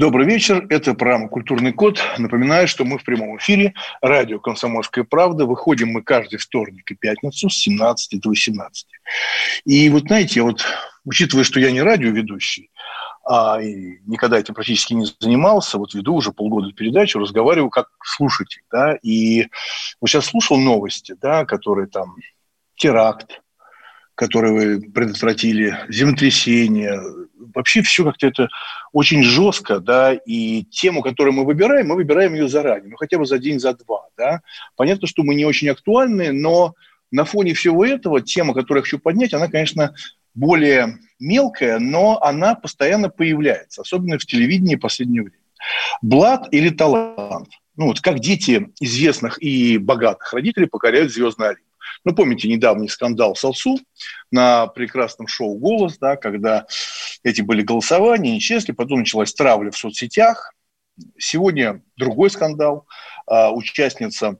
Добрый вечер. Это программа «Культурный код». Напоминаю, что мы в прямом эфире. Радио «Комсомольская правда». Выходим мы каждый вторник и пятницу с 17 до 18. И вот знаете, вот учитывая, что я не радиоведущий, а и никогда этим практически не занимался, вот веду уже полгода передачу, разговариваю как слушатель, да, и вот сейчас слушал новости, да, которые там теракт, который вы предотвратили, землетрясение, вообще все как-то это очень жестко, да, и тему, которую мы выбираем, мы выбираем ее заранее, ну, хотя бы за день, за два, да. Понятно, что мы не очень актуальны, но на фоне всего этого тема, которую я хочу поднять, она, конечно, более мелкая, но она постоянно появляется, особенно в телевидении в последнее время. Блад или талант? Ну, вот как дети известных и богатых родителей покоряют звездный олимп. Ну, помните недавний скандал с Алсу на прекрасном шоу «Голос», да, когда эти были голосования, нечестные, потом началась травля в соцсетях. Сегодня другой скандал. А, участница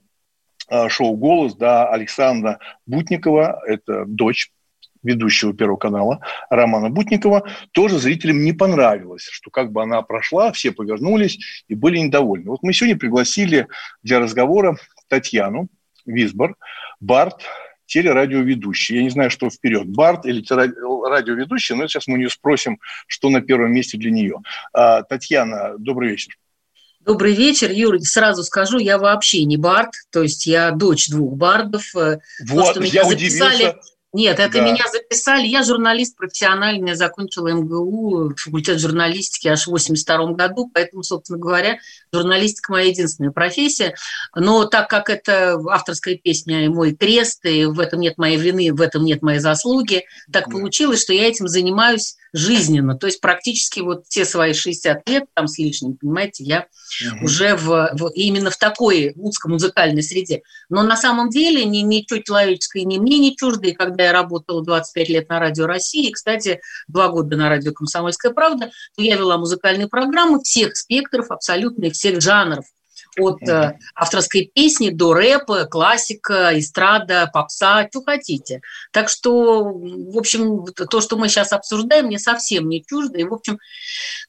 а, шоу «Голос», да, Александра Бутникова, это дочь ведущего Первого канала Романа Бутникова, тоже зрителям не понравилось, что как бы она прошла, все повернулись и были недовольны. Вот мы сегодня пригласили для разговора Татьяну Висбор, Барт, телерадиоведущий. Я не знаю, что вперед, Барт или радиоведущий, но сейчас мы у нее спросим, что на первом месте для нее. А, Татьяна, добрый вечер. Добрый вечер, Юра. Сразу скажу, я вообще не бард, то есть я дочь двух бардов. Э, вот, то, что меня я записали, удивился. Нет, это да. меня записали. Я журналист профессиональный, я закончила МГУ, факультет журналистики аж в 82 году, поэтому, собственно говоря, журналистика моя единственная профессия. Но так как это авторская песня и мой крест, и в этом нет моей вины, в этом нет моей заслуги, так да. получилось, что я этим занимаюсь жизненно. То есть практически вот все свои 60 лет, там с лишним, понимаете, я угу. уже в, в, именно в такой узкомузыкальной среде. Но на самом деле ни, ничего человеческое ни мне не чуждо, и когда я работала 25 лет на Радио России, и, кстати, два года на Радио «Комсомольская правда», то я вела музыкальные программы всех спектров, абсолютно всех жанров от э, авторской песни до рэпа, классика, эстрада, попса, что хотите. Так что, в общем, то, что мы сейчас обсуждаем, мне совсем не чуждо. И, в общем,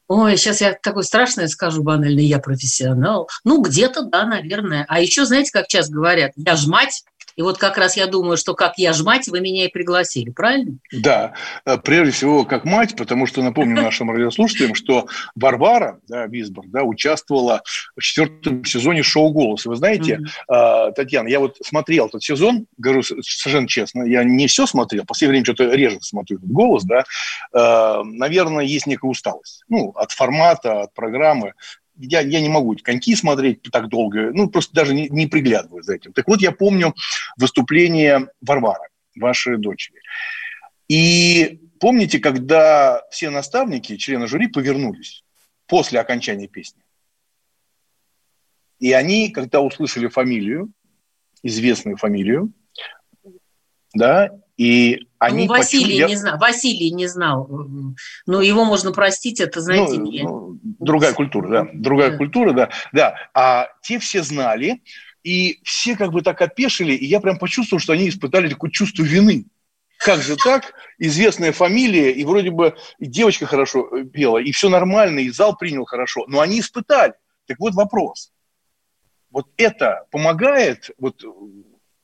ой, сейчас я такое страшное скажу банально, я профессионал. Ну, где-то, да, наверное. А еще, знаете, как сейчас говорят, я ж мать, и вот как раз я думаю, что как я ж мать, вы меня и пригласили, правильно? Да, э, прежде всего как мать, потому что напомню нашим радиослушателям, что Варвара да, Висбор да, участвовала в четвертом сезоне шоу «Голос». вы знаете, mm-hmm. Татьяна, я вот смотрел этот сезон, говорю совершенно честно, я не все смотрел, в последнее время что-то реже смотрю этот «Голос», да, э, наверное, есть некая усталость. Ну, от формата, от программы я, я не могу эти коньки смотреть так долго, ну, просто даже не, не приглядываю за этим. Так вот, я помню выступление Варвары, вашей дочери. И помните, когда все наставники, члены жюри, повернулись после окончания песни? И они, когда услышали фамилию, известную фамилию, да, и они ну, Василий почули... не знал, Василий не знал, но его можно простить, это знаете ну, не. Ну, другая культура, да, другая да. культура, да, да. А те все знали, и все как бы так опешили, и я прям почувствовал, что они испытали такое чувство вины. Как же так? Известная фамилия, и вроде бы и девочка хорошо э, пела, и все нормально, и зал принял хорошо, но они испытали. Так вот вопрос. Вот это помогает вот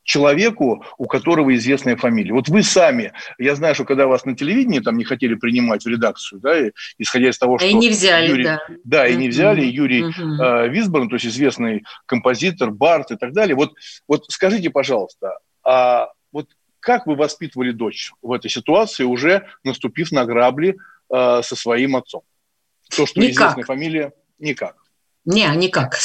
человеку, у которого известная фамилия. Вот вы сами, я знаю, что когда вас на телевидении там не хотели принимать в редакцию, да, исходя из того, что... И не взяли, Юрий, да. Да, и не взяли. Юрий э, Висборн, то есть известный композитор, Барт и так далее. Вот, вот скажите, пожалуйста, а вот как вы воспитывали дочь в этой ситуации, уже наступив на грабли э, со своим отцом? То, что Никак. известная фамилия, никак. Не, никак.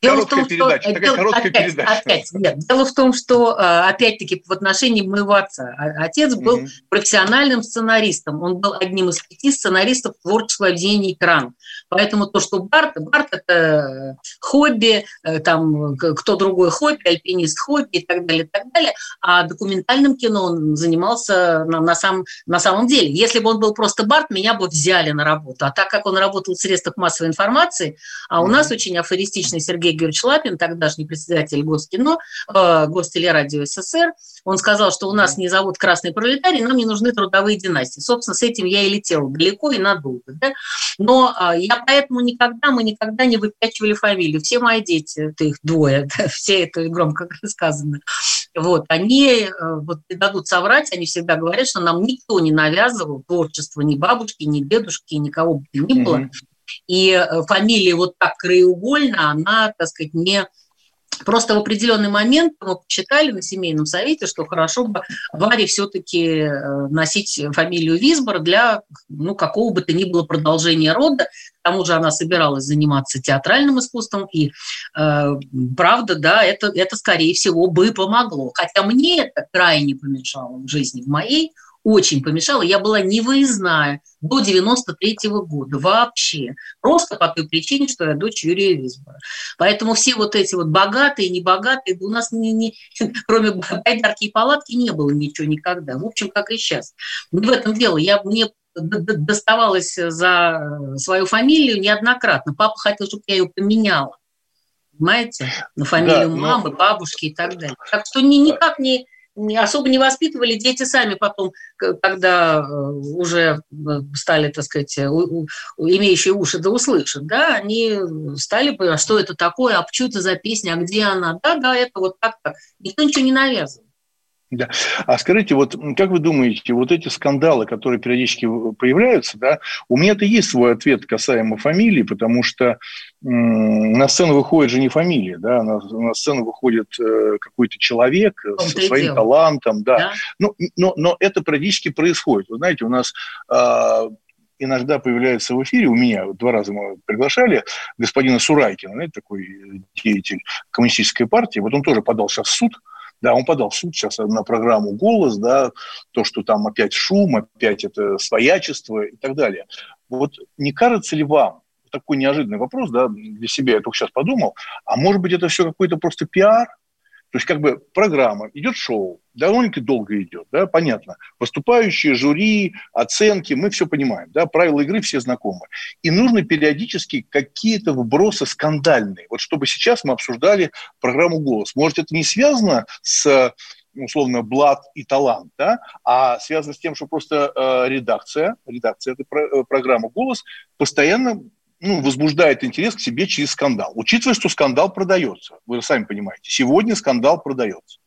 Дело в том, передача, что... Такая дело... опять, передача. Опять, нет. Дело в том, что, э, опять-таки, в отношении моего отца. А, отец был угу. профессиональным сценаристом. Он был одним из пяти сценаристов творческого объединения «Экран». Поэтому то, что Барт, Барт – это хобби, э, там, кто другой хобби, альпинист хобби и так далее, и так далее. А документальным кино он занимался на, на, сам, на самом деле. Если бы он был просто Барт, меня бы взяли на работу. А так как он работал в средствах массовой информации, а у нас очень афористичный Сергей Георгиевич Лапин, тогдашний председатель Госкино, э, Гостелерадио СССР, он сказал, что у нас не зовут красный пролетарий, нам не нужны трудовые династии. Собственно, с этим я и летела далеко и надолго. Да? Но а, я поэтому никогда, мы никогда не выпячивали фамилию. Все мои дети, это их двое, да, все это громко сказано, вот, они э, вот, не дадут соврать, они всегда говорят, что нам никто не навязывал творчество, ни бабушки, ни дедушки, никого бы ни было. Mm-hmm. И э, фамилия вот так краеугольно, она, так сказать, не Просто в определенный момент мы посчитали на семейном совете, что хорошо бы Варе все-таки э, носить фамилию Висбор для ну, какого бы то ни было продолжения рода. К тому же она собиралась заниматься театральным искусством, и э, правда, да, это, это, скорее всего, бы помогло. Хотя мне это крайне помешало в жизни в моей, очень помешало. Я была невыездная до 93 -го года вообще. Просто по той причине, что я дочь Юрия Висбора. Поэтому все вот эти вот богатые, небогатые, у нас не, не, кроме байдарки и палатки не было ничего никогда. В общем, как и сейчас. Не в этом дело. Я, мне доставалось за свою фамилию неоднократно. Папа хотел, чтобы я ее поменяла. Понимаете? На фамилию да, мамы, но... бабушки и так далее. Так что ни, никак не особо не воспитывали. Дети сами потом, когда э, уже э, стали, так сказать, имеющие уши да услышат, да, они стали а что это такое, а что это за песня, а где она? Да, да, это вот так-то. Никто ничего не навязывает. Да. А скажите, вот как вы думаете, вот эти скандалы, которые периодически появляются, да, у меня-то есть свой ответ касаемо фамилии, потому что м- на сцену выходит же не фамилия, да, на, на сцену выходит э, какой-то человек со своим дело. талантом, да. да? Ну, но, но это периодически происходит. Вы знаете, у нас э, иногда появляется в эфире, у меня два раза мы приглашали господина Сурайкина, знаете, такой деятель коммунистической партии, вот он тоже подал сейчас в суд, да, он подал в суд сейчас на программу «Голос», да, то, что там опять шум, опять это своячество и так далее. Вот не кажется ли вам, такой неожиданный вопрос, да, для себя я только сейчас подумал, а может быть это все какой-то просто пиар, то есть как бы программа, идет шоу, довольно-таки долго идет, да, понятно. Выступающие, жюри, оценки, мы все понимаем, да, правила игры все знакомы. И нужно периодически какие-то вбросы скандальные. Вот чтобы сейчас мы обсуждали программу «Голос». Может, это не связано с условно, блат и талант, да, а связано с тем, что просто э, редакция, редакция этой про, э, программы «Голос» постоянно ну, возбуждает интерес к себе через скандал. Учитывая, что скандал продается. Вы сами понимаете. Сегодня скандал продается.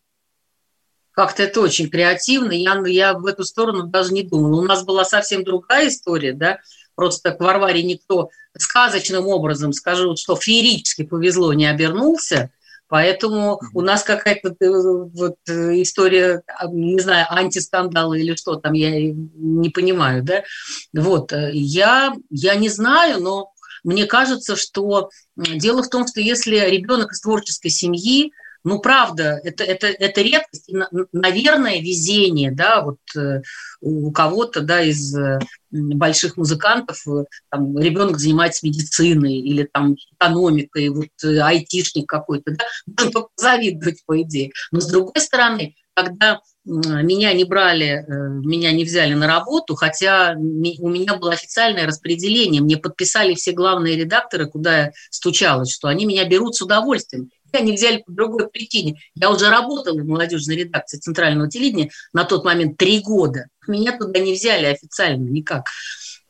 Как-то это очень креативно. Я, я в эту сторону даже не думала. У нас была совсем другая история, да. Просто к Варваре никто сказочным образом, скажу, что феерически повезло, не обернулся. Поэтому у нас какая-то э, вот э, история, а, не знаю, антискандала или что там, я не понимаю, да. Вот, э, я, я не знаю, но мне кажется, что дело в том, что если ребенок из творческой семьи, ну, правда, это, это, это редкость, наверное, везение, да, вот э, у кого-то, да, из э, больших музыкантов э, там, ребенок занимается медициной или там экономикой, вот айтишник какой-то, да, только завидовать, по идее. Но с другой стороны, когда меня не брали, э, меня не взяли на работу, хотя у меня было официальное распределение. Мне подписали все главные редакторы, куда я стучалась, что они меня берут с удовольствием. Меня не взяли по другой причине. Я уже работала в молодежной редакции центрального телевидения на тот момент три года. Меня туда не взяли официально никак.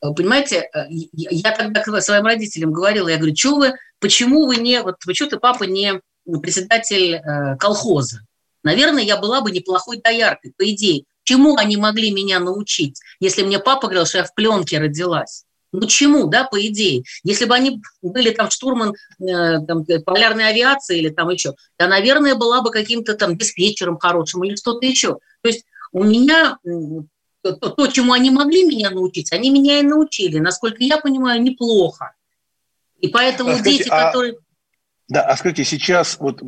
Э, понимаете, э, я тогда своим родителям говорила, я говорю, что вы, почему вы не, вот почему ты, папа, не председатель колхоза? Наверное, я была бы неплохой дояркой, по идее. Чему они могли меня научить, если мне папа говорил, что я в пленке родилась? Ну чему, да, по идее? Если бы они были там штурман э, там, полярной авиации или там еще, я, наверное, была бы каким-то там диспетчером хорошим или что-то еще. То есть у меня то, то, чему они могли меня научить, они меня и научили, насколько я понимаю, неплохо. И поэтому а, дети, а... которые... Да, а скажите, сейчас вот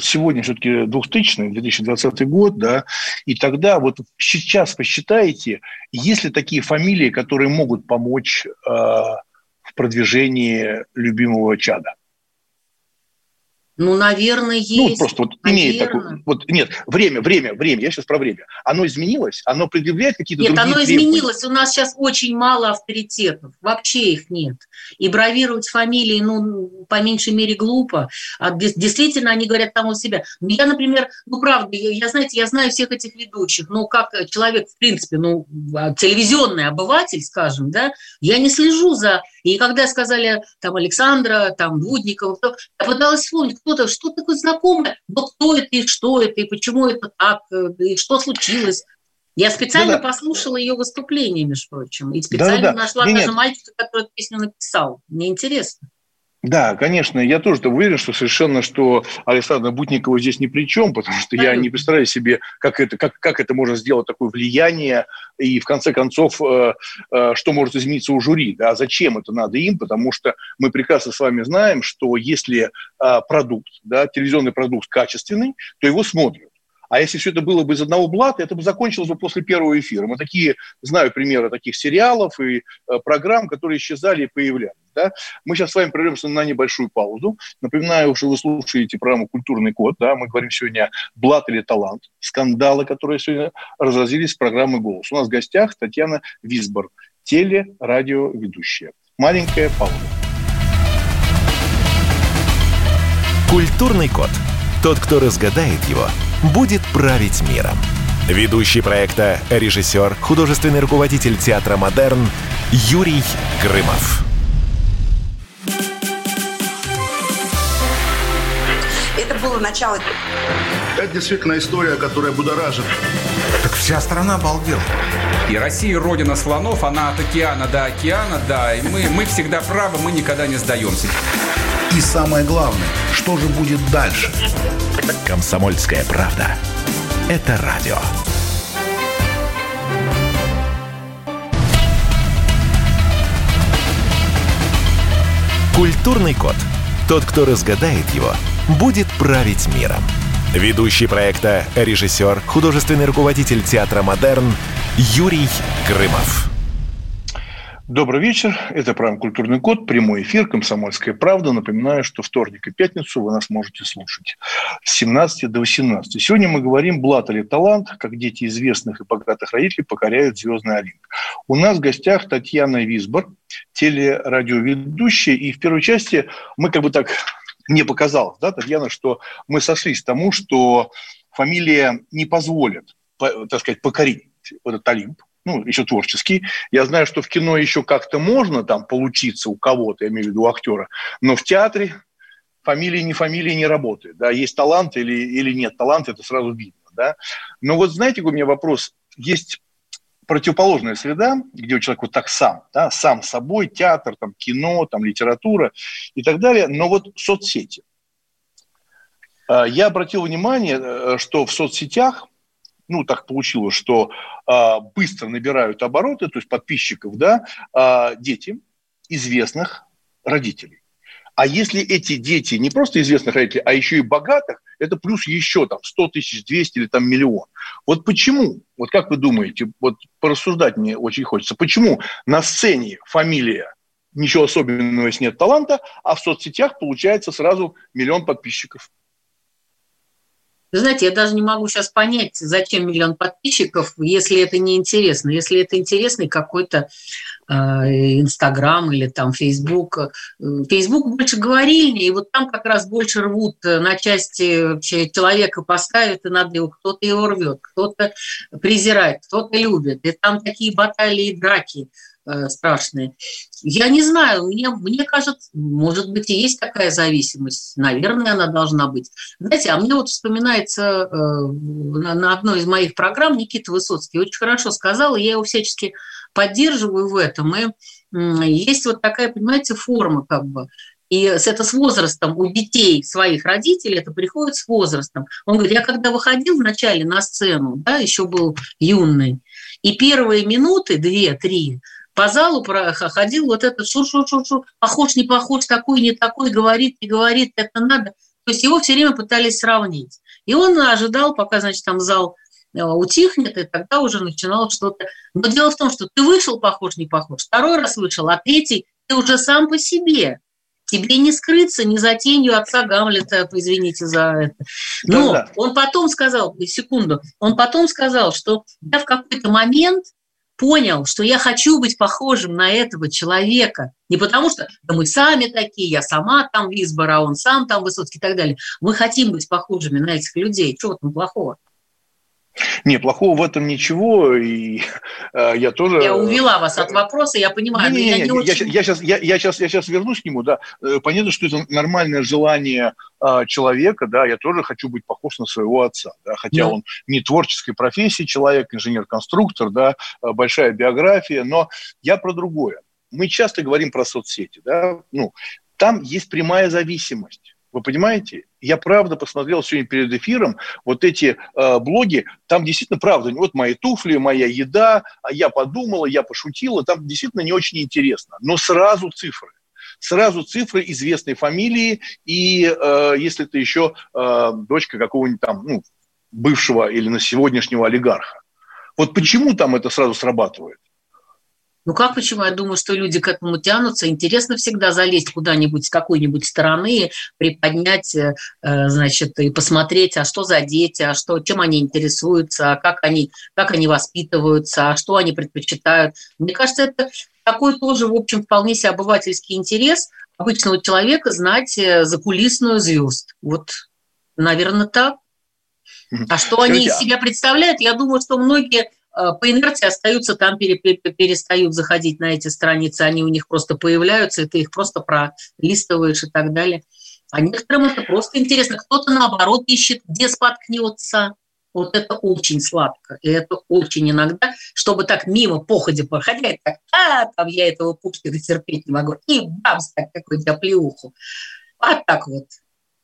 сегодня все-таки 2000 2020 год, да, и тогда вот сейчас посчитаете, есть ли такие фамилии, которые могут помочь э, в продвижении любимого чада? Ну, наверное, ну, есть. Ну, просто вот наверное. имеет такое... Вот, нет, время, время, время, я сейчас про время. Оно изменилось? Оно предъявляет какие-то Нет, другие оно требования? изменилось. У нас сейчас очень мало авторитетов. Вообще их нет. И бравировать фамилии, ну, по меньшей мере, глупо. А действительно, они говорят там у себя. Ну, я, например, ну, правда, я, я, знаете, я знаю всех этих ведущих. Ну, как человек, в принципе, ну, а, телевизионный обыватель, скажем, да, я не слежу за... И когда сказали там Александра, там Будникова, я пыталась вспомнить, кто-то, что такое знакомое, но кто это и что это, и почему это так, э, и что случилось. Я специально да, послушала ее выступление, между прочим, и специально да, да, нашла да. даже нет. мальчика, который эту песню написал. Мне интересно. Да, конечно, я тоже уверен, что совершенно, что Александра Бутникова здесь ни при чем, потому что я не представляю себе, как это, как, как это можно сделать такое влияние, и в конце концов, э, э, что может измениться у жюри, да, зачем это надо им, потому что мы прекрасно с вами знаем, что если э, продукт, да, телевизионный продукт качественный, то его смотрят. А если все это было бы из одного блата, это бы закончилось бы после первого эфира. Мы такие, знаю примеры таких сериалов и э, программ, которые исчезали и появлялись. Да? Мы сейчас с вами прервемся на небольшую паузу. Напоминаю, что вы слушаете программу «Культурный код». Да? Мы говорим сегодня «Блат или талант», скандалы, которые сегодня разразились в программы «Голос». У нас в гостях Татьяна Висбор, телерадиоведущая. Маленькая пауза. «Культурный код». Тот, кто разгадает его, будет править миром. Ведущий проекта, режиссер, художественный руководитель театра «Модерн» Юрий Грымов. Это было начало. Это действительно история, которая будоражит. Так вся страна обалдела. И Россия родина слонов, она от океана до океана, да. И мы, мы всегда правы, мы никогда не сдаемся. И самое главное, что же будет дальше? Комсомольская правда. Это радио. Культурный код. Тот, кто разгадает его, будет править миром. Ведущий проекта, режиссер, художественный руководитель театра «Модерн» Юрий Грымов. Добрый вечер. Это программа «Культурный код», прямой эфир «Комсомольская правда». Напоминаю, что вторник и пятницу вы нас можете слушать с 17 до 18. Сегодня мы говорим «Блат или талант», как дети известных и богатых родителей покоряют звездный олимп. У нас в гостях Татьяна Висбор, телерадиоведущая. И в первой части мы как бы так мне показалось, да, Татьяна, что мы сошлись к тому, что фамилия не позволит, так сказать, покорить этот Олимп, ну, еще творческий. Я знаю, что в кино еще как-то можно там получиться у кого-то, я имею в виду у актера, но в театре фамилия не фамилия не работает. Да? Есть талант или, или нет таланта, это сразу видно. Да? Но вот знаете, у меня вопрос. Есть противоположная среда, где у человека вот так сам, да, сам собой, театр, там, кино, там, литература и так далее, но вот соцсети. А, я обратил внимание, э, что в соцсетях ну, так получилось, что э, быстро набирают обороты, то есть подписчиков, да, э, дети известных родителей. А если эти дети не просто известных родителей, а еще и богатых, это плюс еще там 100 тысяч, 200 или там миллион. Вот почему, вот как вы думаете, вот порассуждать мне очень хочется, почему на сцене фамилия ничего особенного, если нет таланта, а в соцсетях получается сразу миллион подписчиков? Знаете, я даже не могу сейчас понять, зачем миллион подписчиков, если это не интересно. Если это интересный какой-то э, Инстаграм или там Фейсбук. Фейсбук больше говорильни, и вот там как раз больше рвут на части человека поставят, и надо его, кто-то его рвет, кто-то презирает, кто-то любит. И там такие баталии и драки Э, страшные. Я не знаю, мне, мне кажется, может быть, и есть такая зависимость. Наверное, она должна быть. Знаете, а мне вот вспоминается э, на, на одной из моих программ Никита Высоцкий очень хорошо сказал, и я его всячески поддерживаю в этом. И э, есть вот такая, понимаете, форма как бы. И это с возрастом у детей своих родителей, это приходит с возрастом. Он говорит, я когда выходил вначале на сцену, да, еще был юный, и первые минуты, две-три, по залу ходил вот этот шур-шур-шур-шур, похож, не похож, такой, не такой, говорит, не говорит, это надо. То есть его все время пытались сравнить. И он ожидал, пока, значит, там зал э, утихнет, и тогда уже начинал что-то. Но дело в том, что ты вышел похож, не похож, второй раз вышел, а третий ты уже сам по себе. Тебе не скрыться ни за тенью отца Гамлета, извините за это. Но да, да. он потом сказал, секунду, он потом сказал, что я в какой-то момент понял, что я хочу быть похожим на этого человека. Не потому что да мы сами такие, я сама там Висбор, а он сам там Высоцкий и так далее. Мы хотим быть похожими на этих людей. Чего там плохого? Не, плохого в этом ничего, и э, я тоже... Я увела вас от вопроса, я понимаю, не, не, не, я, не очень... я, я, сейчас, я, я, сейчас, я сейчас вернусь к нему, да. Э, понятно, что это нормальное желание э, человека, да, я тоже хочу быть похож на своего отца, да, хотя да. он не творческой профессии человек, инженер-конструктор, да, э, большая биография, но я про другое. Мы часто говорим про соцсети, да, ну, там есть прямая зависимость вы понимаете? Я правда посмотрел сегодня перед эфиром вот эти э, блоги, там действительно правда, вот мои туфли, моя еда, а я подумала, я пошутила, там действительно не очень интересно. Но сразу цифры сразу цифры известной фамилии, и э, если ты еще э, дочка какого-нибудь там, ну, бывшего или на сегодняшнего олигарха. Вот почему там это сразу срабатывает? Ну как почему? Я думаю, что люди к этому тянутся. Интересно всегда залезть куда-нибудь с какой-нибудь стороны, приподнять, э, значит, и посмотреть, а что за дети, а что, чем они интересуются, а как они, как они воспитываются, а что они предпочитают. Мне кажется, это такой тоже, в общем, вполне себе обывательский интерес обычного человека знать э, закулисную звезд. Вот, наверное, так. А что Скажите, они из а себя представляют, я думаю, что многие Э, по инерции остаются там, перестают заходить на эти страницы, они у них просто появляются, и ты их просто пролистываешь и так далее. А некоторым это просто интересно. Кто-то, наоборот, ищет, где споткнется. Вот это очень сладко. И это очень иногда, чтобы так мимо походя проходя, так, а, там я этого пупсика терпеть не могу. И бамс, так какой-то плеуху. Вот так вот.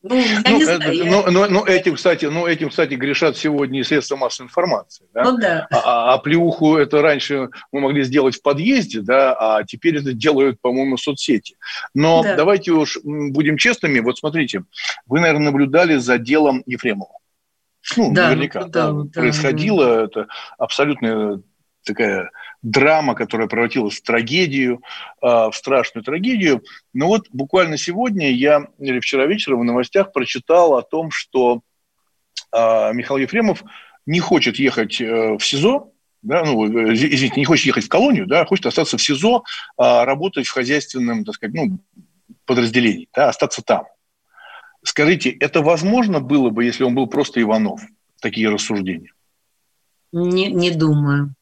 Ну, я ну, не знаю, это, я... ну, ну, ну, этим, кстати, ну, этим, кстати, грешат сегодня и средства массовой информации. Да? Ну, да. А, а, а плюху это раньше мы могли сделать в подъезде, да, а теперь это делают, по-моему, соцсети. Но да. давайте уж будем честными. Вот смотрите, вы, наверное, наблюдали за делом Ефремова. Ну, да, наверняка. Ну, да, да, происходило да. это абсолютно такая драма, которая превратилась в трагедию, а, в страшную трагедию. Но вот буквально сегодня я, или вчера вечером в новостях прочитал о том, что а, Михаил Ефремов не хочет ехать э, в СИЗО, да, ну, э, извините, не хочет ехать в колонию, да, а хочет остаться в СИЗО, работать в хозяйственном, так сказать, ну, подразделении, да, остаться там. Скажите, это возможно было бы, если он был просто Иванов? Такие рассуждения? Не, не думаю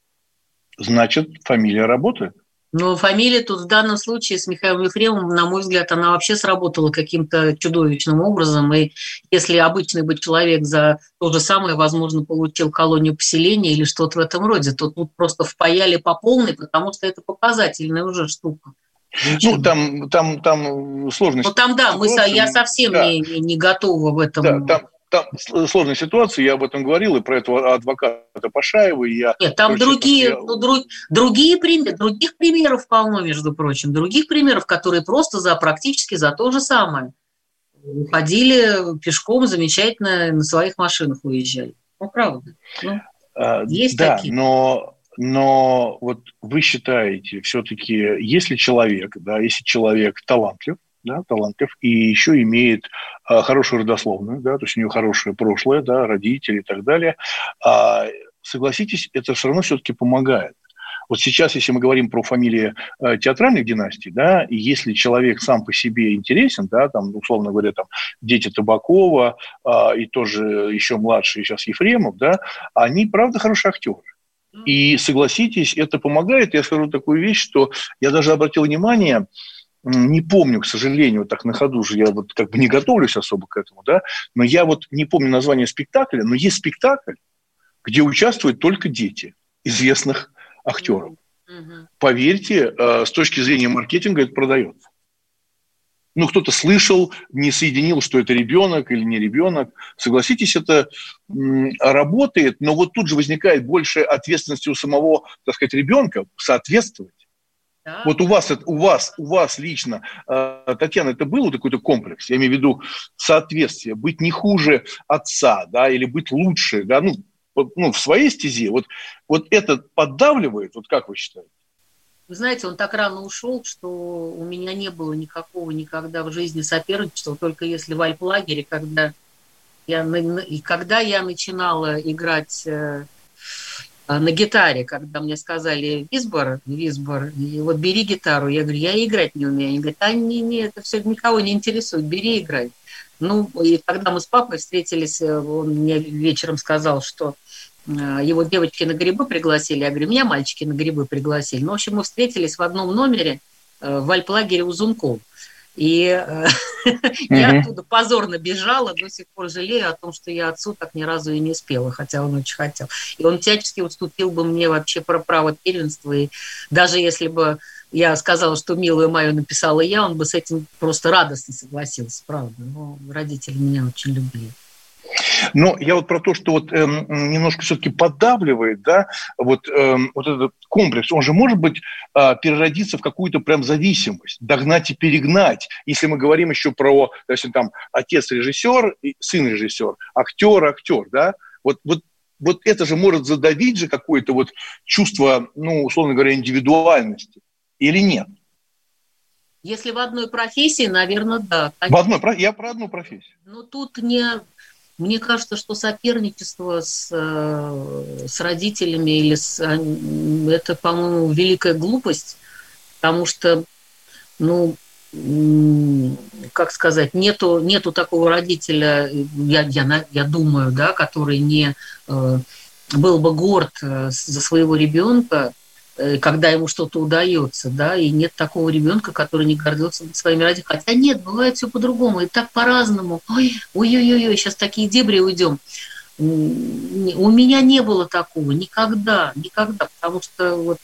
значит, фамилия работает. Но фамилия тут в данном случае с Михаилом Ефремовым, на мой взгляд, она вообще сработала каким-то чудовищным образом. И если обычный бы человек за то же самое, возможно, получил колонию поселения или что-то в этом роде, то тут просто впаяли по полной, потому что это показательная уже штука. Ну, там, там, там сложность. Ну, там, да, мы, я совсем да. не, не готова в этом. Да, там, там сложная ситуация, я об этом говорил, и про этого адвоката Пашаева. И я, Нет, там другие, я... ну, друг, другие примеры, других примеров полно, между прочим, других примеров, которые просто за практически за то же самое. Уходили пешком замечательно, на своих машинах уезжали. Ну, правда. Ну, а, есть да, такие. но но вот вы считаете, все-таки, если человек, да, если человек талантлив, да, талантлив, и еще имеет а, хорошую родословную, да, то есть у него хорошее прошлое, да, родители и так далее. А, согласитесь, это все равно все-таки помогает. Вот сейчас, если мы говорим про фамилии э, театральных династий, да, и если человек сам по себе интересен, да, там, условно говоря, там, дети Табакова э, и тоже еще младшие сейчас Ефремов, да, они, правда, хорошие актеры. И согласитесь, это помогает. Я скажу такую вещь, что я даже обратил внимание, не помню, к сожалению, так на ходу же, я вот как бы не готовлюсь особо к этому, да, но я вот не помню название спектакля, но есть спектакль, где участвуют только дети известных актеров. Mm-hmm. Поверьте, э, с точки зрения маркетинга это продается. Ну, кто-то слышал, не соединил, что это ребенок или не ребенок. Согласитесь, это работает, но вот тут же возникает большая ответственность у самого, так сказать, ребенка соответствовать Да. Вот у вас, у вас, у вас лично, э, Татьяна, это был какой-то комплекс? Я имею в виду соответствие, быть не хуже отца, да, или быть лучше, да, ну, ну в своей стезе. Вот, вот это поддавливает, вот как вы считаете? Вы знаете, он так рано ушел, что у меня не было никакого никогда в жизни соперничества, только если в альплагере, когда я, и когда я начинала играть э, на гитаре, когда мне сказали Висбор, Висбор, и вот бери гитару, я говорю, я играть не умею. Они говорят, а не, не, это все никого не интересует, бери играй. Ну, и когда мы с папой встретились, э, он мне вечером сказал, что э, его девочки на грибы пригласили, я говорю, меня мальчики на грибы пригласили. Ну, в общем, мы встретились в одном номере в альплагере у Зунков. И э, я оттуда позорно бежала, до сих пор жалею о том, что я отцу так ни разу и не спела, хотя он очень хотел. И он всячески уступил бы мне вообще про право первенства. И даже если бы я сказала, что «Милую мою» написала я, он бы с этим просто радостно согласился, правда. Но родители меня очень любили. Но я вот про то, что вот эм, немножко все-таки поддавливает, да, вот, эм, вот этот комплекс, он же может быть э, переродиться в какую-то прям зависимость, догнать и перегнать. Если мы говорим еще про, допустим, там, отец режиссер, сын режиссер, актер, актер, да, вот, вот вот это же может задавить же какое-то вот чувство, ну, условно говоря, индивидуальности или нет? Если в одной профессии, наверное, да. В одной, я про одну профессию. Ну, тут не, мне кажется, что соперничество с, э, с родителями или с, это, по-моему, великая глупость, потому что, ну, как сказать, нету, нету такого родителя, я, я, я думаю, да, который не э, был бы горд э, за своего ребенка, когда ему что-то удается, да, и нет такого ребенка, который не гордился своими родителями. Хотя нет, бывает все по-другому, и так по-разному. Ой, ой-ой-ой, сейчас такие дебри уйдем. У меня не было такого никогда, никогда, потому что вот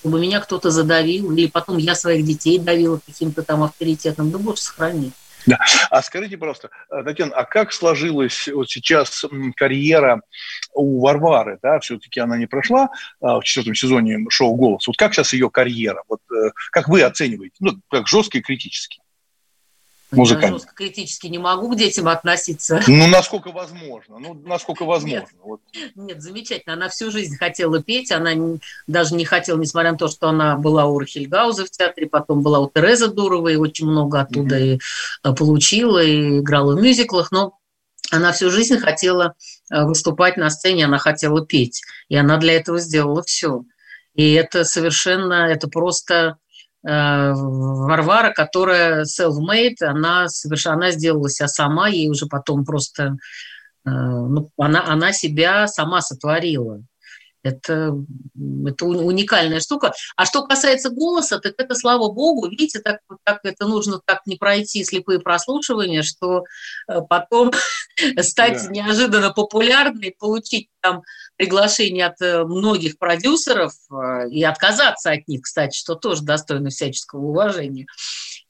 чтобы меня кто-то задавил, или потом я своих детей давила каким-то там авторитетом, да боже, сохрани. Да. А скажите просто, э, Татьяна, а как сложилась вот сейчас карьера у Варвары? Да? Все-таки она не прошла а, в четвертом сезоне шоу «Голос». Вот как сейчас ее карьера? Вот, э, как вы оцениваете? Ну, как жестко и критически музыкально. Я жестко критически не могу к детям относиться. Ну, насколько возможно. Ну, насколько возможно. Нет, вот. нет замечательно. Она всю жизнь хотела петь. Она не, даже не хотела, несмотря на то, что она была у Рахельгауза в театре, потом была у Терезы Дуровой, очень много оттуда mm-hmm. и э, получила, и играла в мюзиклах, но она всю жизнь хотела э, выступать на сцене, она хотела петь. И она для этого сделала все. И это совершенно, это просто Варвара, которая self-made, она совершенно она сделала себя сама, ей уже потом просто э, ну, она, она себя сама сотворила. Это, это уникальная штука. А что касается голоса, так это, слава богу, видите, так, так это нужно так не пройти слепые прослушивания, что э, потом стать да. неожиданно популярной, получить там приглашение от э, многих продюсеров э, и отказаться от них, кстати, что тоже достойно всяческого уважения,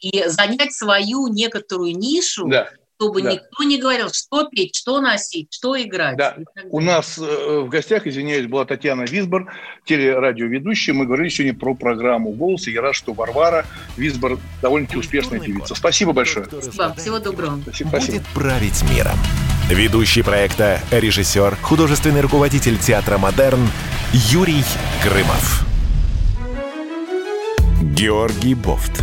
и занять свою некоторую нишу, да чтобы да. никто не говорил, что петь, что носить, что играть. Да. У нас э, в гостях, извиняюсь, была Татьяна Висбор, телерадиоведущая. Мы говорили сегодня про программу «Голос». И я рад, что Варвара Висбор довольно-таки успешная певица. Спасибо большое. Спасибо. Всего доброго. Спасибо. Будет править миром. Ведущий проекта, режиссер, художественный руководитель театра «Модерн» Юрий Грымов. Георгий Бофт.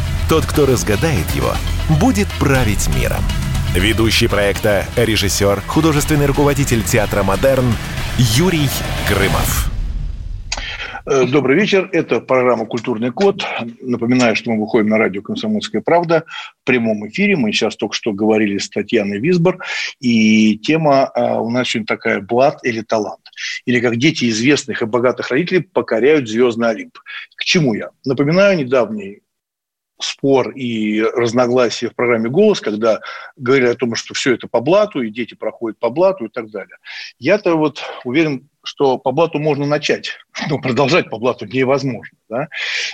Тот, кто разгадает его – будет править миром. Ведущий проекта, режиссер, художественный руководитель театра «Модерн» Юрий Грымов. Э, добрый вечер. Это программа «Культурный код». Напоминаю, что мы выходим на радио «Комсомольская правда» в прямом эфире. Мы сейчас только что говорили с Татьяной Висбор. И тема а, у нас сегодня такая «Блат или талант?» Или как дети известных и богатых родителей покоряют звездный Олимп. К чему я? Напоминаю недавний спор и разногласия в программе «Голос», когда говорили о том, что все это по блату, и дети проходят по блату и так далее. Я-то вот уверен, что по блату можно начать, но продолжать по блату невозможно. Да?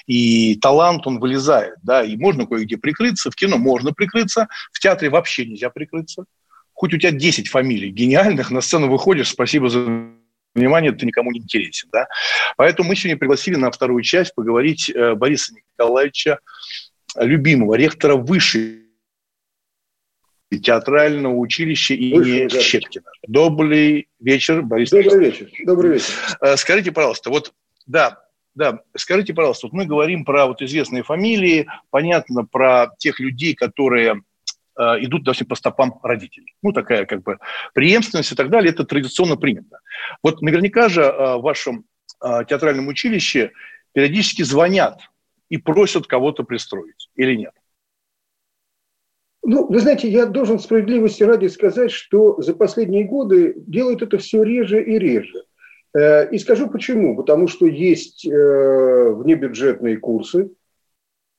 И талант, он вылезает, да, и можно кое-где прикрыться, в кино можно прикрыться, в театре вообще нельзя прикрыться. Хоть у тебя 10 фамилий гениальных, на сцену выходишь, спасибо за внимание, ты никому не интересен. Да? Поэтому мы сегодня пригласили на вторую часть поговорить э, Бориса Николаевича любимого ректора высшей театрального училища имени да. Щепкина. Добрый вечер, Борис. Добрый вечер. Добрый вечер. Э, скажите, пожалуйста, вот да, да, скажите, пожалуйста, вот мы говорим про вот известные фамилии, понятно, про тех людей, которые э, идут, допустим, по стопам родителей. Ну, такая как бы преемственность и так далее, это традиционно принято. Вот наверняка же э, в вашем э, театральном училище периодически звонят и просят кого-то пристроить или нет? Ну, вы знаете, я должен справедливости ради сказать, что за последние годы делают это все реже и реже. Э, и скажу почему. Потому что есть э, внебюджетные курсы,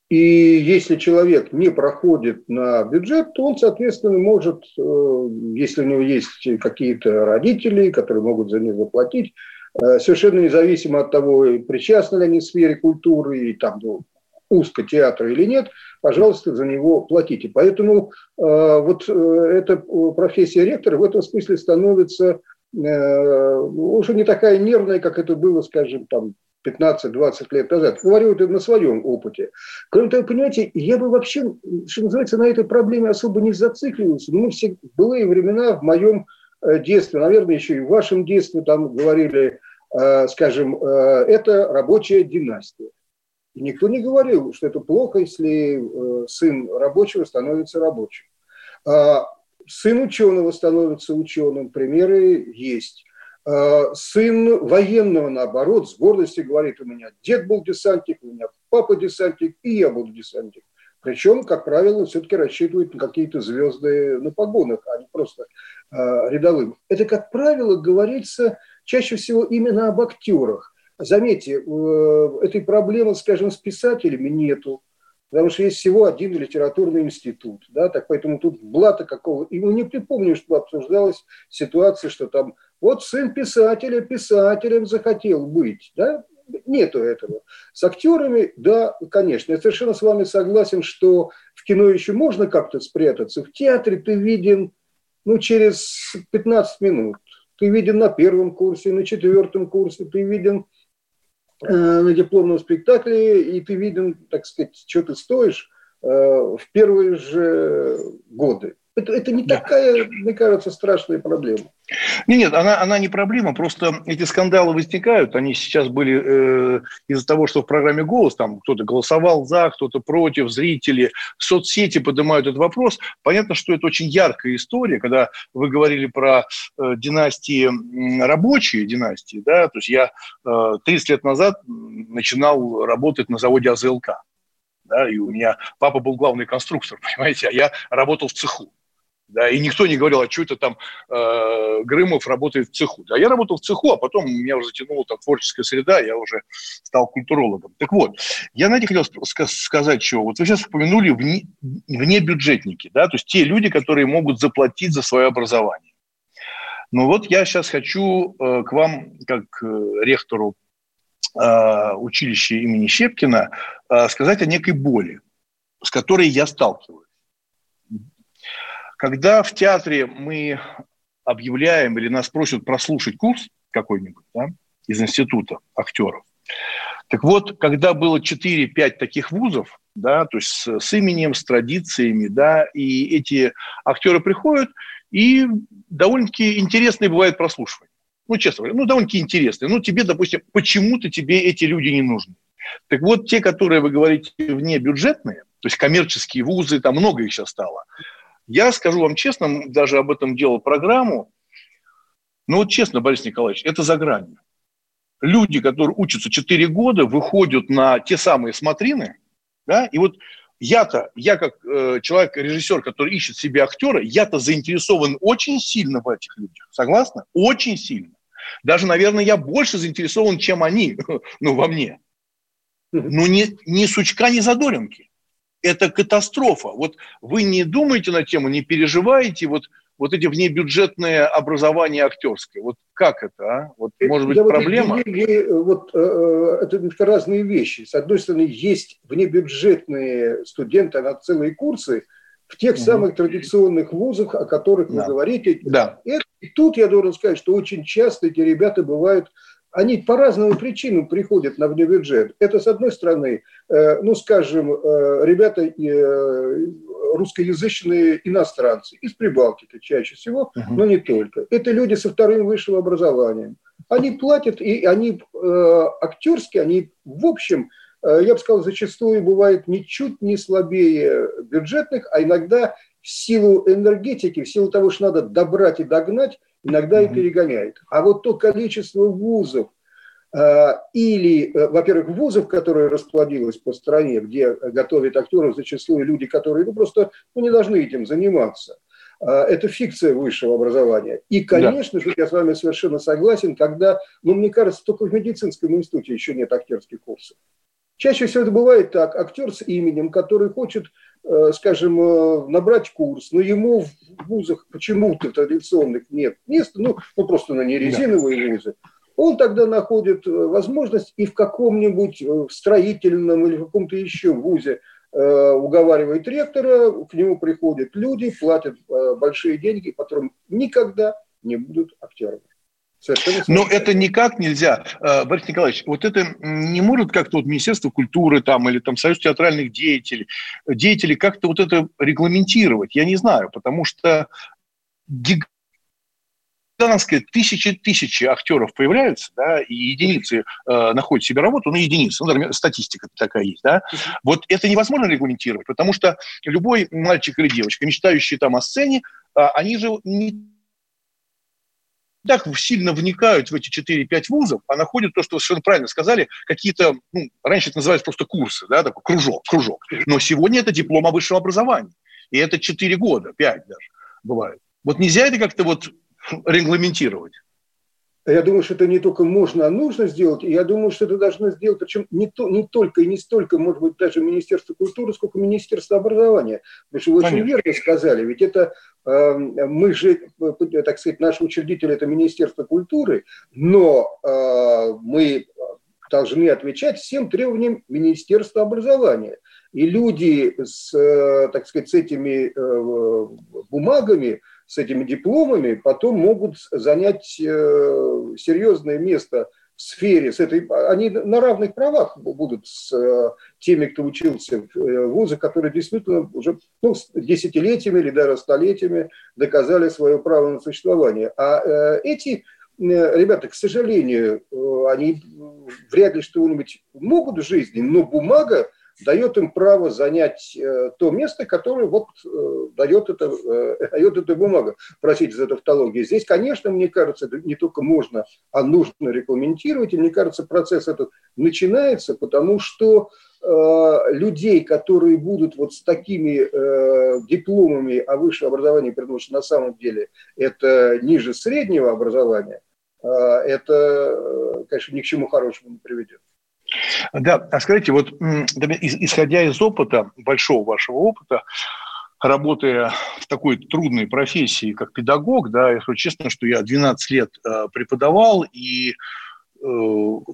и если человек не проходит на бюджет, то он, соответственно, может, э, если у него есть какие-то родители, которые могут за него заплатить, совершенно независимо от того, причастны ли они к сфере культуры и там ну, узко театра или нет, пожалуйста, за него платите. Поэтому э, вот э, эта профессия ректора в этом смысле становится э, уже не такая нервная, как это было, скажем, там 15-20 лет назад. Говорю это на своем опыте. Кроме того, понимаете, я бы вообще, что называется, на этой проблеме особо не зацикливался. Ну, все былые времена в моем э, детстве, наверное, еще и в вашем детстве там говорили Э, скажем, э, это рабочая династия. И никто не говорил, что это плохо, если э, сын рабочего становится рабочим. А сын ученого становится ученым, примеры есть. Сын военного, наоборот, с гордостью говорит, у меня дед был десантник, у меня папа десантник, и я буду десантник. Причем, как правило, все-таки рассчитывают на какие-то звезды на погонах, а не просто э, рядовым. Это, как правило, говорится чаще всего именно об актерах. Заметьте, э, этой проблемы, скажем, с писателями нету, потому что есть всего один литературный институт, да, так поэтому тут блата какого, и не припомню, что обсуждалась ситуация, что там вот сын писателя писателем захотел быть, да, нету этого. С актерами, да, конечно, я совершенно с вами согласен, что в кино еще можно как-то спрятаться, в театре ты виден, ну, через 15 минут, ты виден на первом курсе, на четвертом курсе, ты виден э, на дипломном спектакле, и ты виден, так сказать, что ты стоишь э, в первые же годы. Это, это не такая, мне кажется, страшная проблема. Нет, нет, она, она не проблема, просто эти скандалы возникают, они сейчас были э, из-за того, что в программе «Голос» там кто-то голосовал за, кто-то против, зрители, соцсети поднимают этот вопрос. Понятно, что это очень яркая история, когда вы говорили про э, династии, рабочие династии, да, то есть я э, 30 лет назад начинал работать на заводе АЗЛК, да, и у меня папа был главный конструктор, понимаете, а я работал в цеху. Да, и никто не говорил, а что это там э, Грымов работает в цеху. Да, я работал в цеху, а потом меня уже затянула там творческая среда, я уже стал культурологом. Так вот, я, знаете, хотел сказать, что вот вы сейчас упомянули вне, вне бюджетники, да, то есть те люди, которые могут заплатить за свое образование. Но вот я сейчас хочу э, к вам, как э, ректору э, училища имени Щепкина, э, сказать о некой боли, с которой я сталкиваюсь. Когда в театре мы объявляем или нас просят прослушать курс какой-нибудь да, из института актеров, так вот, когда было 4-5 таких вузов, да, то есть с, с именем, с традициями, да, и эти актеры приходят, и довольно-таки интересные бывает прослушивание. Ну, честно говоря, ну, довольно-таки интересные. Ну, тебе, допустим, почему-то тебе эти люди не нужны. Так вот, те, которые, вы говорите, вне бюджетные, то есть коммерческие вузы, там много их сейчас стало, я скажу вам честно, даже об этом делал программу. Ну вот честно, Борис Николаевич, это за гранью. люди, которые учатся 4 года, выходят на те самые смотрины, да, и вот я-то, я как э, человек, режиссер, который ищет себе актера, я-то заинтересован очень сильно в этих людях. Согласна? Очень сильно. Даже, наверное, я больше заинтересован, чем они, ну, во мне. Ну, не, ни сучка, ни задоринки. Это катастрофа. Вот вы не думаете на тему, не переживаете, вот вот эти внебюджетные образования актерское. Вот как это, а? Вот, может быть, Я проблема? Вот, вот, э, э, это немножко разные вещи. С одной стороны, есть внебюджетные студенты на целые курсы в тех угу. самых традиционных вузах, о которых да. вы говорите. Да. И, и тут я должен сказать, что очень часто эти ребята бывают они по разным причинам приходят на внебюджет. Это, с одной стороны, э, ну, скажем, э, ребята э, русскоязычные иностранцы из Прибалтики чаще всего, но не только. Это люди со вторым высшим образованием. Они платят, и они актерские, они в общем, я бы сказал, зачастую бывают ничуть не слабее бюджетных, а иногда в силу энергетики, в силу того, что надо добрать и догнать, иногда и перегоняет. А вот то количество вузов, э, или, э, во-первых, вузов, которые расплодилось по стране, где готовят актеров зачастую люди, которые ну, просто ну, не должны этим заниматься. Э, это фикция высшего образования. И, конечно да. же, я с вами совершенно согласен, когда, ну, мне кажется, только в медицинском институте еще нет актерских курсов. Чаще всего это бывает так, актер с именем, который хочет Э, скажем, э, набрать курс, но ему в вузах почему-то традиционных нет места, ну, ну просто на нерезиновые вузы, он тогда находит э, возможность и в каком-нибудь строительном или в каком-то еще вузе уговаривает ректора, к нему приходят люди, платят большие деньги, которым никогда не будут актерами. Но это никак нельзя, э, Борис Николаевич, вот это не может как-то вот Министерство культуры там или там Союз театральных деятелей, деятелей как-то вот это регламентировать, я не знаю, потому что гигантские тысячи тысячи актеров появляются, да, и единицы э, находят себе работу, ну, единицы, ну, например, статистика такая есть, да, вот это невозможно регламентировать, потому что любой мальчик или девочка, мечтающий там о сцене, э, они же не так сильно вникают в эти 4-5 вузов, а находят то, что вы совершенно правильно сказали, какие-то, ну, раньше это называлось просто курсы, да, такой кружок, кружок. Но сегодня это диплом о высшем образовании. И это 4 года, 5 даже бывает. Вот нельзя это как-то вот регламентировать. Я думаю, что это не только можно, а нужно сделать. И я думаю, что это должно сделать, причем не, то, не только и не столько, может быть, даже Министерство культуры, сколько Министерство образования. Потому что вы Конечно. очень верно сказали, ведь это э, мы же, так сказать, наш учредитель это Министерство культуры, но э, мы должны отвечать всем требованиям Министерства образования. И люди с, э, так сказать, с этими э, бумагами, с этими дипломами потом могут занять э, серьезное место в сфере, с этой, они на равных правах будут с э, теми, кто учился в э, вузах, которые действительно уже ну, десятилетиями или даже столетиями доказали свое право на существование. А эти ребята, к сожалению, они вряд ли что-нибудь могут в жизни, но бумага дает им право занять э, то место, которое вот э, дает, это, э, дает эта бумага, простите за тавтологию. Здесь, конечно, мне кажется, не только можно, а нужно регламентировать, и мне кажется, процесс этот начинается, потому что людей, которые будут вот с такими э, дипломами о высшем образовании, потому что на самом деле это ниже среднего образования, э, это, конечно, ни к чему хорошему не приведет. Да, а скажите, вот исходя из опыта, большого вашего опыта, работая в такой трудной профессии, как педагог, да, я скажу честно, что я 12 лет э, преподавал и э,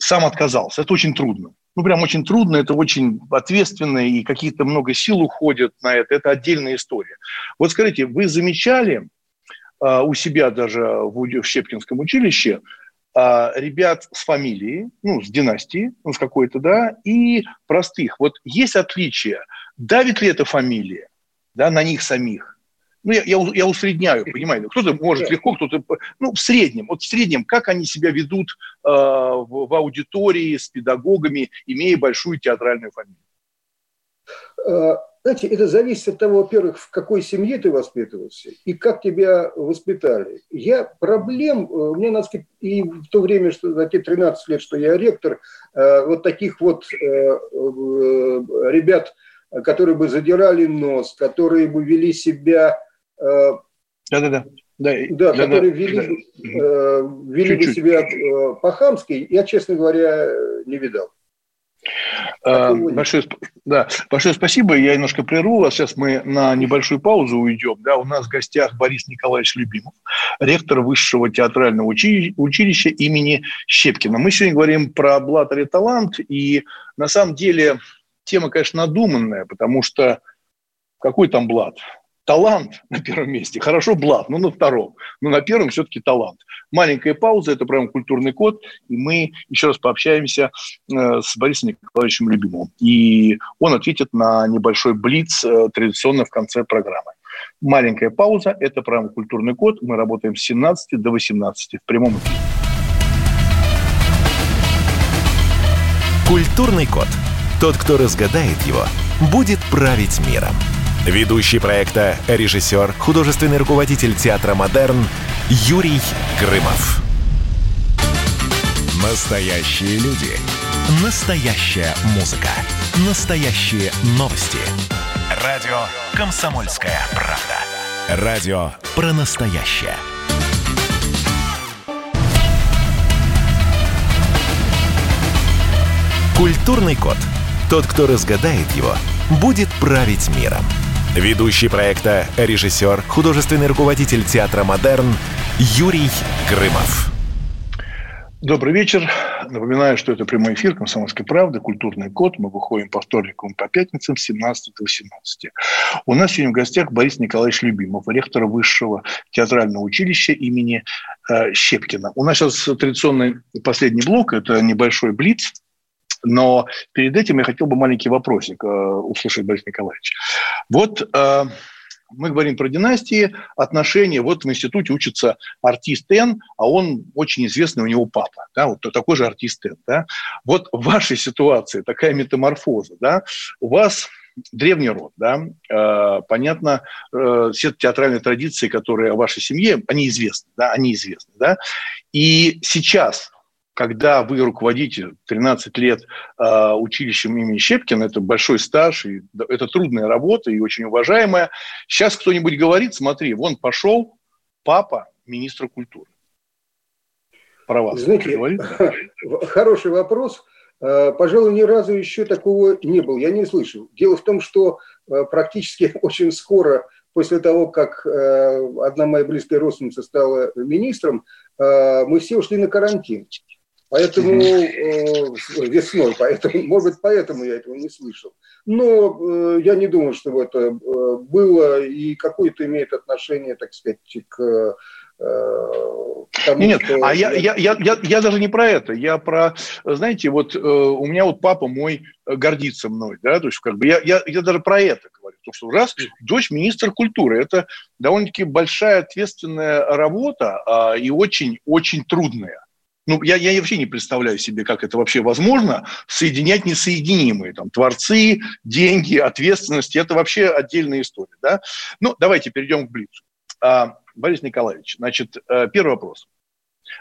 сам отказался. Это очень трудно. Ну, прям очень трудно, это очень ответственно, и какие-то много сил уходят на это. Это отдельная история. Вот скажите, вы замечали э, у себя даже в, в Щепкинском училище, ребят с фамилией, ну, с династии, ну, с какой-то, да, и простых. Вот есть отличие. Давит ли эта фамилия, да, на них самих? Ну, я, я, я усредняю, понимаете? Кто-то может легко, кто-то... Ну, в среднем. Вот в среднем, как они себя ведут э, в, в аудитории с педагогами, имея большую театральную фамилию? Э, знаете, это зависит от того, во-первых, в какой семье ты воспитывался и как тебя воспитали. Я проблем, э, у меня, надо сказать, и в то время, что за те 13 лет, что я ректор, э, вот таких вот э, ребят, которые бы задирали нос, которые бы вели себя... Да-да-да. Да, да, да, которые да, вели, да. вели бы себя по-хамски, я, честно говоря, не видал. А, большое, да, большое спасибо. Я немножко прерву вас. Сейчас мы на небольшую паузу уйдем. Да, у нас в гостях Борис Николаевич Любимов, ректор Высшего театрального училища имени Щепкина. Мы сегодня говорим про Блаттер талант. И на самом деле тема, конечно, надуманная, потому что какой там блат? Талант на первом месте, хорошо блат, но на втором, но на первом все-таки талант. Маленькая пауза, это прям культурный код, и мы еще раз пообщаемся э, с Борисом Николаевичем Любимовым. И он ответит на небольшой блиц э, традиционно в конце программы. Маленькая пауза, это прям культурный код, мы работаем с 17 до 18 в прямом эфире. Культурный код. Тот, кто разгадает его, будет править миром. Ведущий проекта, режиссер, художественный руководитель театра «Модерн» Юрий Грымов. Настоящие люди. Настоящая музыка. Настоящие новости. Радио «Комсомольская правда». Радио про настоящее. Культурный код. Тот, кто разгадает его, будет править миром. Ведущий проекта, режиссер, художественный руководитель театра «Модерн» Юрий Грымов. Добрый вечер. Напоминаю, что это прямой эфир «Комсомольской правды», «Культурный код». Мы выходим по вторникам по пятницам с 17 до 18. У нас сегодня в гостях Борис Николаевич Любимов, ректор Высшего театрального училища имени э, Щепкина. У нас сейчас традиционный последний блок – это небольшой блиц – но перед этим я хотел бы маленький вопросик э, услышать, Борис Николаевич. Вот э, мы говорим про династии, отношения. Вот в институте учится артист Н, а он очень известный, у него папа. Да, вот такой же артист Н. Да? Вот в вашей ситуации такая метаморфоза. Да? У вас древний род, да, э, понятно, э, все театральные традиции, которые в вашей семье, они известны, да, они известны, да, и сейчас когда вы руководите 13 лет э, училищем имени Щепкина, это большой стаж, и это трудная работа и очень уважаемая. Сейчас кто-нибудь говорит, смотри, вон пошел папа министра культуры. Про вас. Знаете, хороший вопрос. А, пожалуй, ни разу еще такого не было, я не слышал. Дело в том, что а, практически очень скоро после того, как одна моя близкая родственница стала министром, мы все ушли на карантин. Поэтому э, весной, поэтому, может быть, поэтому я этого не слышал. Но э, я не думаю, что это э, было и какое-то имеет отношение, так сказать, к Тому, Нет, что... а я, я, я, я, я даже не про это. Я про, знаете, вот э, у меня вот папа мой гордится мной, да, то есть как бы я, я, я даже про это говорю. То, что раз дочь министр культуры, это довольно-таки большая ответственная работа а, и очень-очень трудная. Ну, я, я вообще не представляю себе, как это вообще возможно, соединять несоединимые. Там, творцы, деньги, ответственность – это вообще отдельная история. Да? Ну, давайте перейдем к Блицу. А, Борис Николаевич, значит, э, первый вопрос.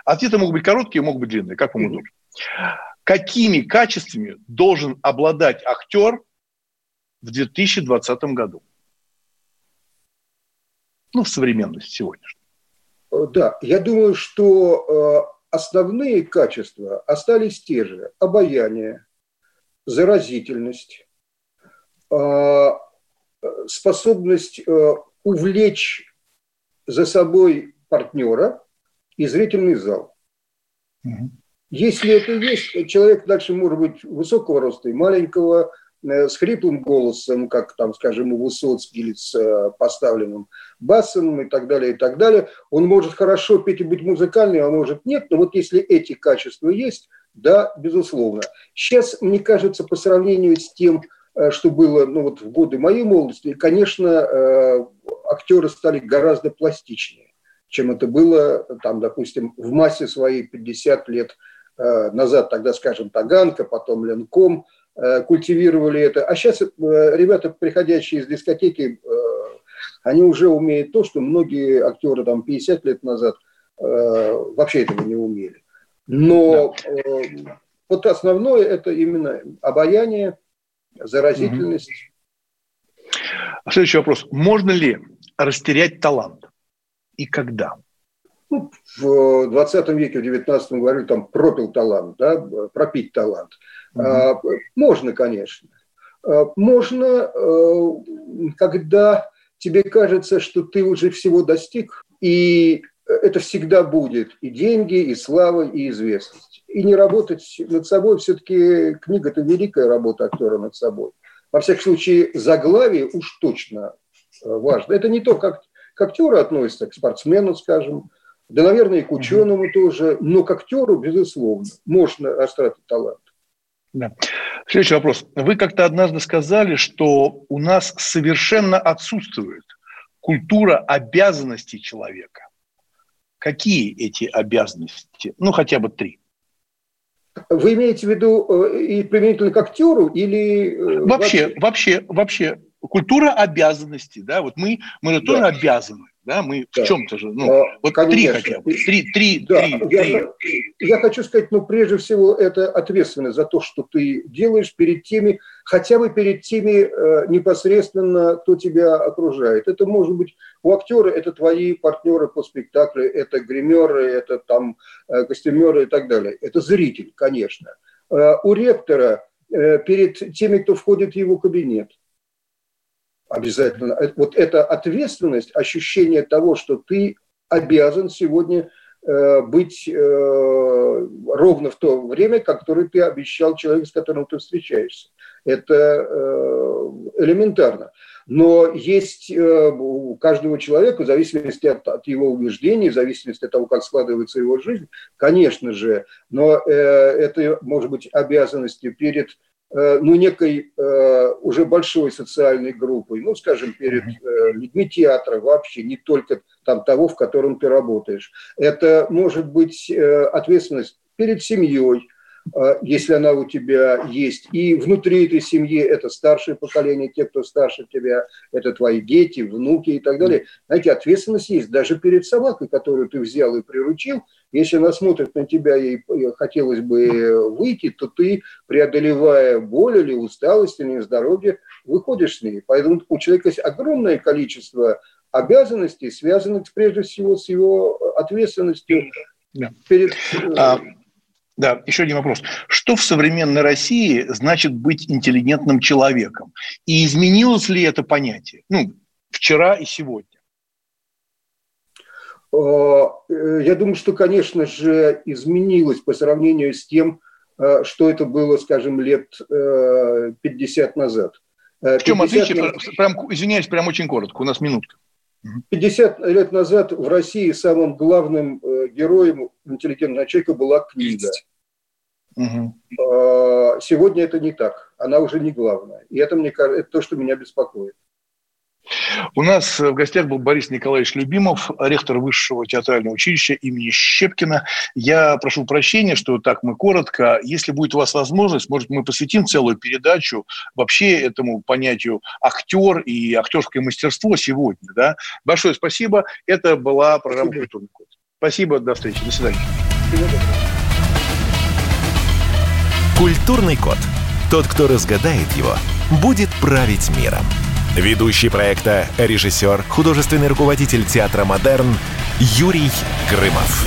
Ответы могут быть короткие, могут быть длинные, как вам удобно. Какими качествами должен обладать актер в 2020 году? Ну, в современности сегодняшней. Да, я думаю, что э, основные качества остались те же. Обаяние, заразительность, а, способность э, увлечь за собой партнера и зрительный зал. Если это есть, человек дальше может быть высокого роста и маленького, с хриплым голосом, как там, скажем, у Высоцкий или с э, поставленным басом и так далее, и так далее. Он может хорошо петь и быть музыкальным, а может нет, но вот если эти качества есть, да, безусловно. Сейчас, мне кажется, по сравнению с тем, э, что было ну, вот в годы моей молодости, конечно, актеры стали гораздо пластичнее, чем это было, там, допустим, в массе своей 50 лет назад, тогда, скажем, Таганка, потом Ленком – культивировали это. А сейчас ребята, приходящие из дискотеки, они уже умеют то, что многие актеры там 50 лет назад вообще этого не умели. Но да. вот основное это именно обаяние, заразительность. Угу. Следующий вопрос. Можно ли растерять талант? И когда? Ну, в 20 веке, в 19 говорили, там пропил талант, да, пропить талант. Угу. А, можно, конечно. А, можно, э, когда тебе кажется, что ты уже всего достиг, и это всегда будет и деньги, и слава, и известность. И не работать над собой, все-таки книга – это великая работа актера над собой. Во всяком случае, заглавие уж точно э, важно. Это не то, как к актеру относится, к спортсмену, скажем, да, наверное, и к ученому угу. тоже, но к актеру, безусловно, можно растратить талант. Да. Следующий вопрос. Вы как-то однажды сказали, что у нас совершенно отсутствует культура обязанностей человека. Какие эти обязанности? Ну, хотя бы три. Вы имеете в виду э, и применительно к актеру или... Э, вообще, вообще, вообще, культура обязанностей, да, вот мы, мы тоже да. обязаны да, мы да. в чем-то же, ну, а, вот конечно. три хотя бы, три, три, да. три, я, три. Я хочу сказать, ну, прежде всего, это ответственность за то, что ты делаешь перед теми, хотя бы перед теми э, непосредственно, кто тебя окружает. Это может быть у актера, это твои партнеры по спектаклю, это гримеры, это там э, костюмеры и так далее. Это зритель, конечно. Э, у ректора э, перед теми, кто входит в его кабинет – обязательно. Э, вот эта ответственность, ощущение того, что ты обязан сегодня э, быть э, ровно в то время, которое ты обещал человеку, с которым ты встречаешься. Это элементарно. Но есть у каждого человека, в зависимости от, от его убеждений, в зависимости от того, как складывается его жизнь, конечно же, но это может быть обязанностью перед ну, некой э, уже большой социальной группой, ну, скажем, перед э, людьми театра вообще, не только там того, в котором ты работаешь. Это может быть ответственность перед семьей, если она у тебя есть. И внутри этой семьи это старшее поколение, те, кто старше тебя, это твои дети, внуки и так далее. Знаете, ответственность есть даже перед собакой, которую ты взял и приручил. Если она смотрит на тебя и хотелось бы выйти, то ты, преодолевая боль или усталость или нездоровье, выходишь с ней. Поэтому у человека есть огромное количество обязанностей, связанных прежде всего с его ответственностью да. перед... Э, а, да, еще один вопрос. Что в современной России значит быть интеллигентным человеком? И изменилось ли это понятие? Ну, вчера и сегодня. Э, я думаю, что, конечно же, изменилось по сравнению с тем, э, что это было, скажем, лет 50 э, назад. В чем отличие? Прям, извиняюсь, прям очень коротко, у нас минутка. 50 лет назад в России самым главным героем интеллигентного человека была книга. Угу. Сегодня это не так. Она уже не главная. И это, мне кажется, это то, что меня беспокоит. У нас в гостях был Борис Николаевич Любимов, ректор Высшего театрального училища имени Щепкина. Я прошу прощения, что так мы коротко. Если будет у вас возможность, может, мы посвятим целую передачу вообще этому понятию актер и актерское мастерство сегодня. Да? Большое спасибо. Это была программа спасибо. «Культурный код». Спасибо, до встречи. До свидания. Культурный код. Тот, кто разгадает его, будет править миром. Ведущий проекта, режиссер, художественный руководитель театра «Модерн» Юрий Грымов.